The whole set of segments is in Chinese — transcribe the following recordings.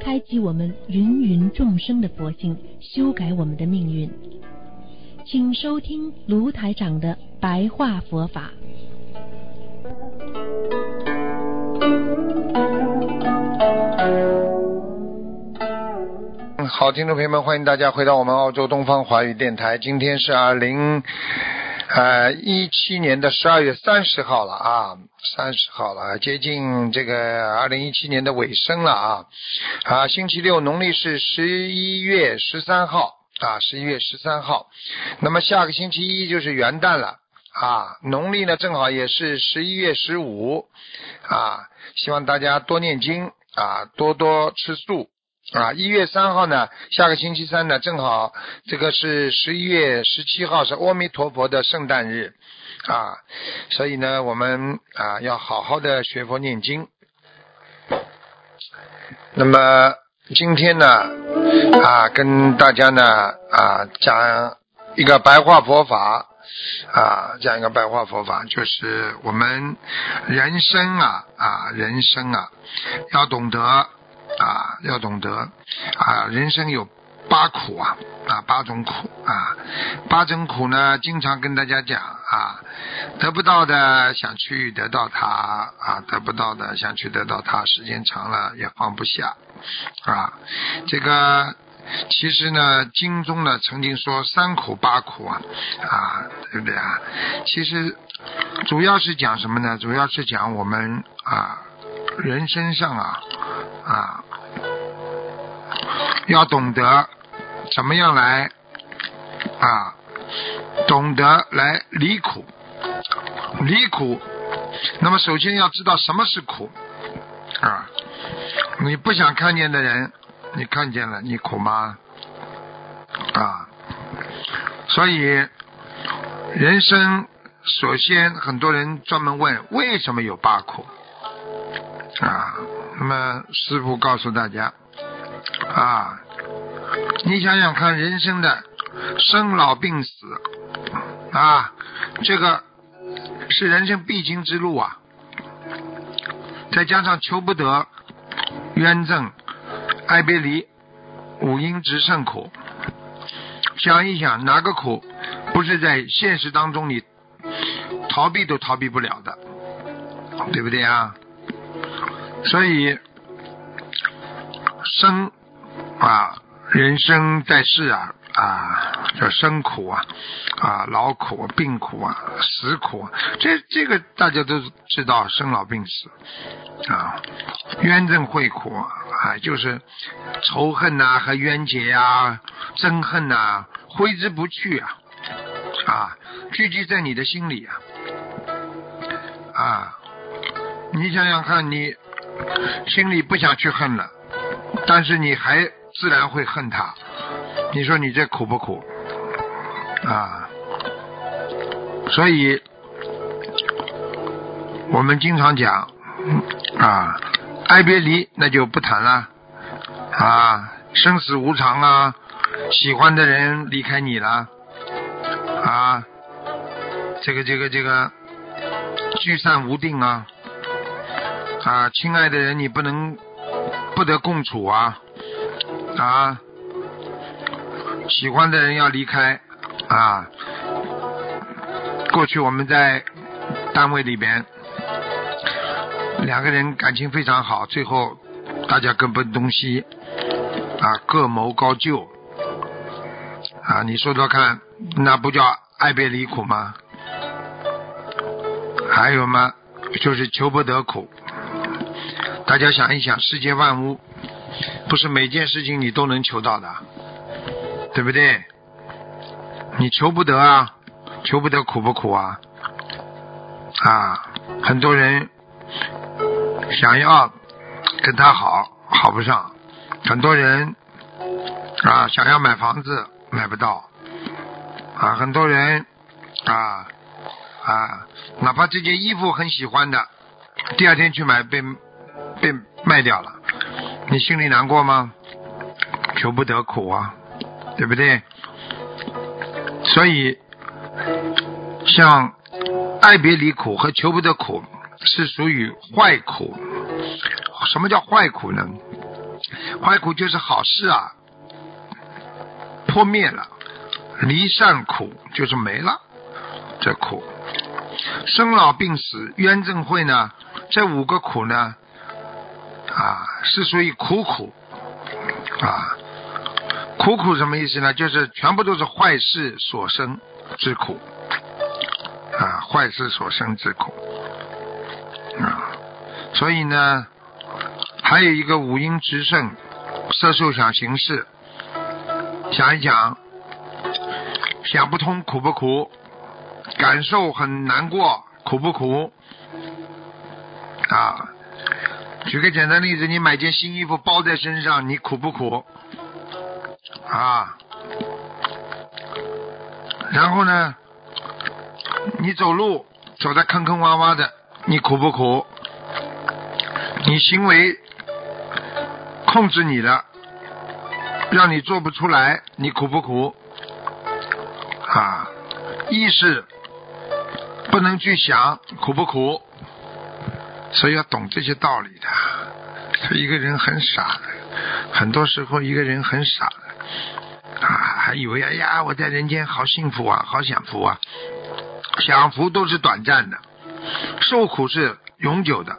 开启我们芸芸众生的佛性，修改我们的命运。请收听卢台长的白话佛法。好，听众朋友们，欢迎大家回到我们澳洲东方华语电台。今天是二零呃一七年的十二月三十号了啊，三十号了，接近这个二零一七年的尾声了啊啊，星期六，农历是十一月十三号啊，十一月十三号。那么下个星期一就是元旦了啊，农历呢正好也是十一月十五啊，希望大家多念经啊，多多吃素。啊，一月三号呢，下个星期三呢，正好这个是十一月十七号，是阿弥陀佛的圣诞日啊，所以呢，我们啊要好好的学佛念经。那么今天呢啊，跟大家呢啊讲一个白话佛法啊，讲一个白话佛法，就是我们人生啊啊，人生啊要懂得。啊，要懂得啊，人生有八苦啊，啊，八种苦啊，八种苦呢，经常跟大家讲啊，得不到的想去得到它啊，得不到的想去得到它，时间长了也放不下啊。这个其实呢，经中呢曾经说三苦八苦啊，啊，对不对啊？其实主要是讲什么呢？主要是讲我们啊。人身上啊啊，要懂得怎么样来啊，懂得来离苦，离苦。那么首先要知道什么是苦啊？你不想看见的人，你看见了，你苦吗？啊，所以人生首先很多人专门问为什么有八苦。啊，那么师傅告诉大家，啊，你想想看，人生的生老病死，啊，这个是人生必经之路啊。再加上求不得、冤憎、爱别离、五阴之胜苦，想一想，哪个苦不是在现实当中你逃避都逃避不了的，对不对啊？所以，生啊，人生在世啊啊，叫生苦啊啊，劳苦、病苦啊，死苦，这这个大家都知道，生老病死啊，冤憎会苦啊，就是仇恨呐和冤结啊，憎恨呐挥之不去啊啊，聚集在你的心里啊啊，你想想看你。心里不想去恨了，但是你还自然会恨他。你说你这苦不苦啊？所以，我们经常讲啊，爱别离那就不谈了啊，生死无常啊，喜欢的人离开你了啊，这个这个这个聚散无定啊。啊，亲爱的人，你不能不得共处啊！啊，喜欢的人要离开啊。过去我们在单位里边，两个人感情非常好，最后大家各奔东西啊，各谋高就啊。你说说看，那不叫爱别离苦吗？还有吗？就是求不得苦。大家想一想，世界万物不是每件事情你都能求到的，对不对？你求不得啊，求不得苦不苦啊？啊，很多人想要跟他好，好不上；很多人啊，想要买房子买不到，啊，很多人啊啊，哪怕这件衣服很喜欢的，第二天去买被被卖掉了，你心里难过吗？求不得苦啊，对不对？所以，像爱别离苦和求不得苦是属于坏苦。什么叫坏苦呢？坏苦就是好事啊破灭了，离散苦就是没了，这苦。生老病死冤憎会呢？这五个苦呢？啊，是属于苦苦啊。苦苦什么意思呢？就是全部都是坏事所生之苦啊，坏事所生之苦啊。所以呢，还有一个五阴直胜，色受想行识，想一想，想不通苦不苦？感受很难过苦不苦？啊，举个简单例子，你买件新衣服包在身上，你苦不苦？啊，然后呢，你走路走的坑坑洼洼的，你苦不苦？你行为控制你的，让你做不出来，你苦不苦？啊，意识不能去想，苦不苦？所以要懂这些道理的。他一个人很傻的，很多时候一个人很傻的啊。还以为哎呀，我在人间好幸福啊，好享福啊，享福都是短暂的，受苦是永久的。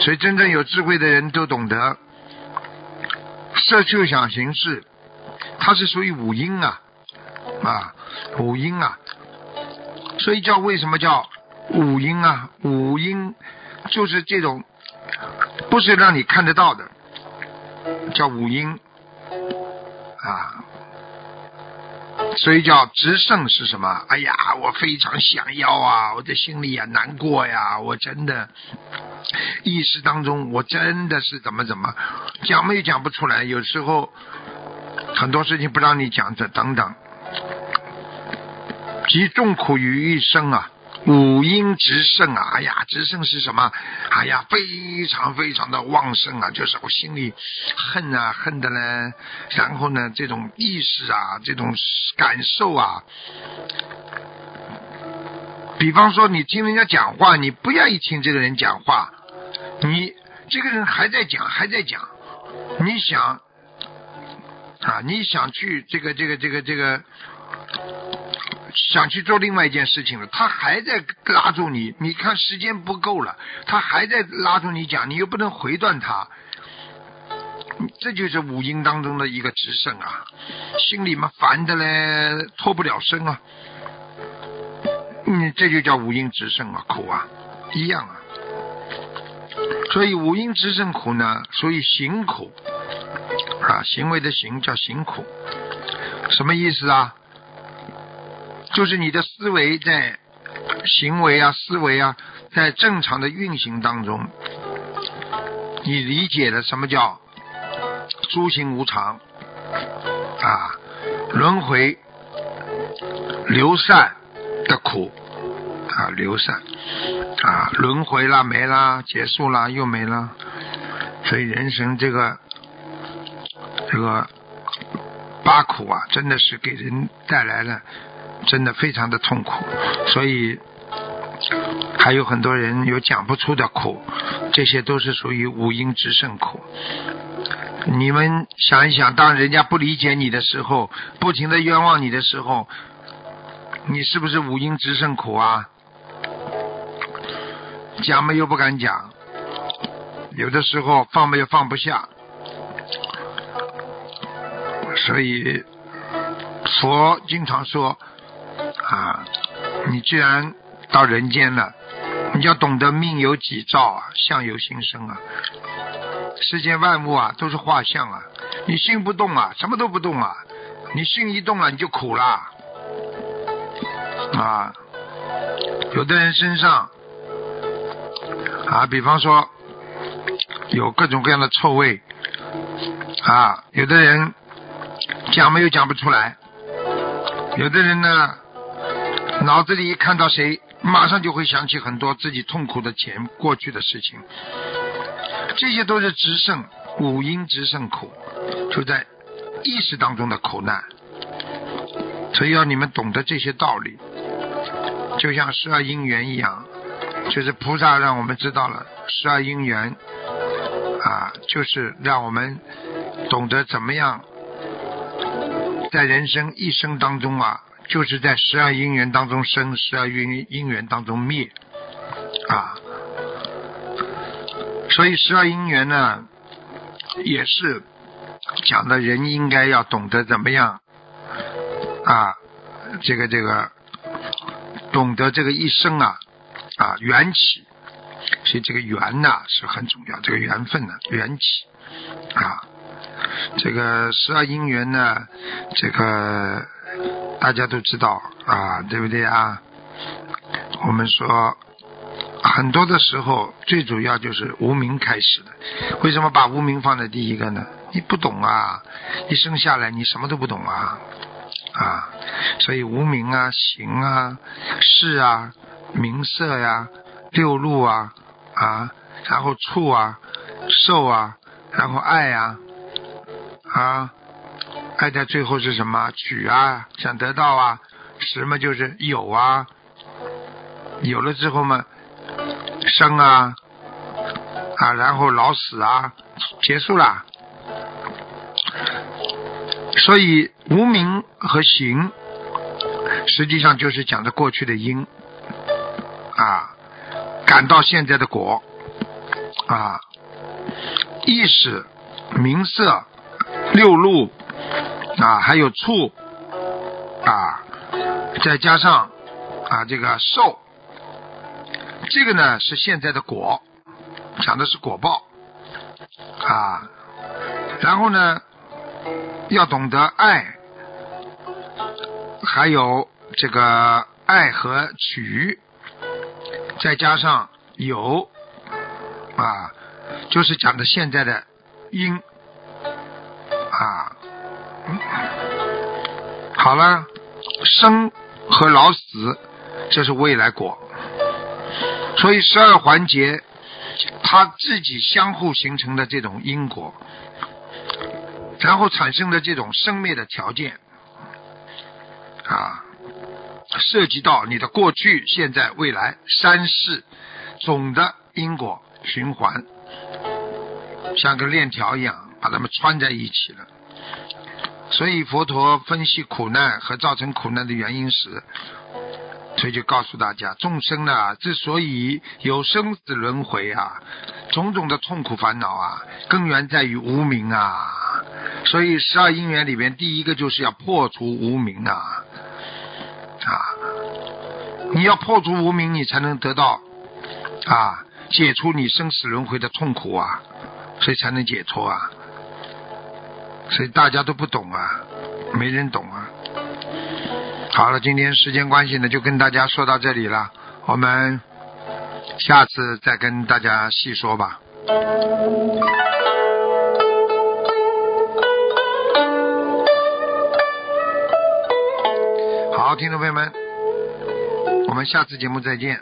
所以真正有智慧的人都懂得，色就想行识，它是属于五阴啊啊五阴啊，所以叫为什么叫五阴啊？五阴就是这种，不是让你看得到的，叫五阴。啊，所以叫直胜是什么？哎呀，我非常想要啊，我的心里也难过呀，我真的意识当中，我真的是怎么怎么讲没讲不出来，有时候很多事情不让你讲这等等，集众苦于一身啊。五阴直盛啊！哎呀，直盛是什么？哎呀，非常非常的旺盛啊！就是我心里恨啊，恨的呢。然后呢，这种意识啊，这种感受啊，比方说你听人家讲话，你不愿意听这个人讲话，你这个人还在讲，还在讲，你想啊，你想去这个这个这个这个。想去做另外一件事情了，他还在拉住你。你看时间不够了，他还在拉住你讲，你又不能回断他。这就是五阴当中的一个直胜啊，心里嘛烦的嘞，脱不了身啊。嗯，这就叫五阴直胜啊，苦啊，一样啊。所以五阴直胜苦呢，属于行苦啊，行为的行叫行苦，什么意思啊？就是你的思维在行为啊，思维啊，在正常的运行当中，你理解了什么叫诸行无常啊，轮回流散的苦啊，流散啊，轮回啦没啦，结束啦又没了，所以人生这个这个八苦啊，真的是给人带来了。真的非常的痛苦，所以还有很多人有讲不出的苦，这些都是属于五阴之胜苦。你们想一想，当人家不理解你的时候，不停的冤枉你的时候，你是不是五阴之胜苦啊？讲嘛又不敢讲，有的时候放嘛又放不下，所以佛经常说。你既然到人间了，你要懂得命由己造啊，相由心生啊。世间万物啊，都是画像啊。你心不动啊，什么都不动啊。你心一动了，你就苦了啊。有的人身上啊，比方说有各种各样的臭味啊，有的人讲没有讲不出来，有的人呢，脑子里一看到谁，马上就会想起很多自己痛苦的前过去的事情，这些都是直胜五阴直胜苦，就在意识当中的苦难，所以要你们懂得这些道理，就像十二因缘一样，就是菩萨让我们知道了十二因缘。啊，就是让我们懂得怎么样在人生一生当中啊，就是在十二因缘当中生，十二因因缘当中灭啊。所以十二因缘呢，也是讲的人应该要懂得怎么样啊，这个这个懂得这个一生啊啊缘起。所以这个缘呐是很重要，这个缘分呢，缘起啊，这个十二因缘呢，这个大家都知道啊，对不对啊？我们说很多的时候，最主要就是无名开始的。为什么把无名放在第一个呢？你不懂啊，一生下来你什么都不懂啊啊，所以无名啊、行啊、事啊、名色呀、六路啊。啊，然后触啊，受啊，然后爱啊，啊，爱在最后是什么？取啊，想得到啊，什么就是有啊，有了之后嘛，生啊，啊，然后老死啊，结束了。所以无名和行，实际上就是讲的过去的因，啊。感到现在的果啊，意识、名色、六路啊，还有醋啊，再加上啊这个受，这个呢是现在的果，讲的是果报啊。然后呢，要懂得爱，还有这个爱和取。再加上有啊，就是讲的现在的因，好了，生和老死这是未来果，所以十二环节它自己相互形成的这种因果，然后产生的这种生灭的条件啊。涉及到你的过去、现在、未来三世总的因果循环，像个链条一样，把它们穿在一起了。所以佛陀分析苦难和造成苦难的原因时，所以就告诉大家：众生呢，之所以有生死轮回啊，种种的痛苦烦恼啊，根源在于无明啊。所以十二因缘里边，第一个就是要破除无明啊。啊！你要破除无明，你才能得到啊，解除你生死轮回的痛苦啊，所以才能解脱啊。所以大家都不懂啊，没人懂啊。好了，今天时间关系呢，就跟大家说到这里了，我们下次再跟大家细说吧。好，听众朋友们，我们下次节目再见。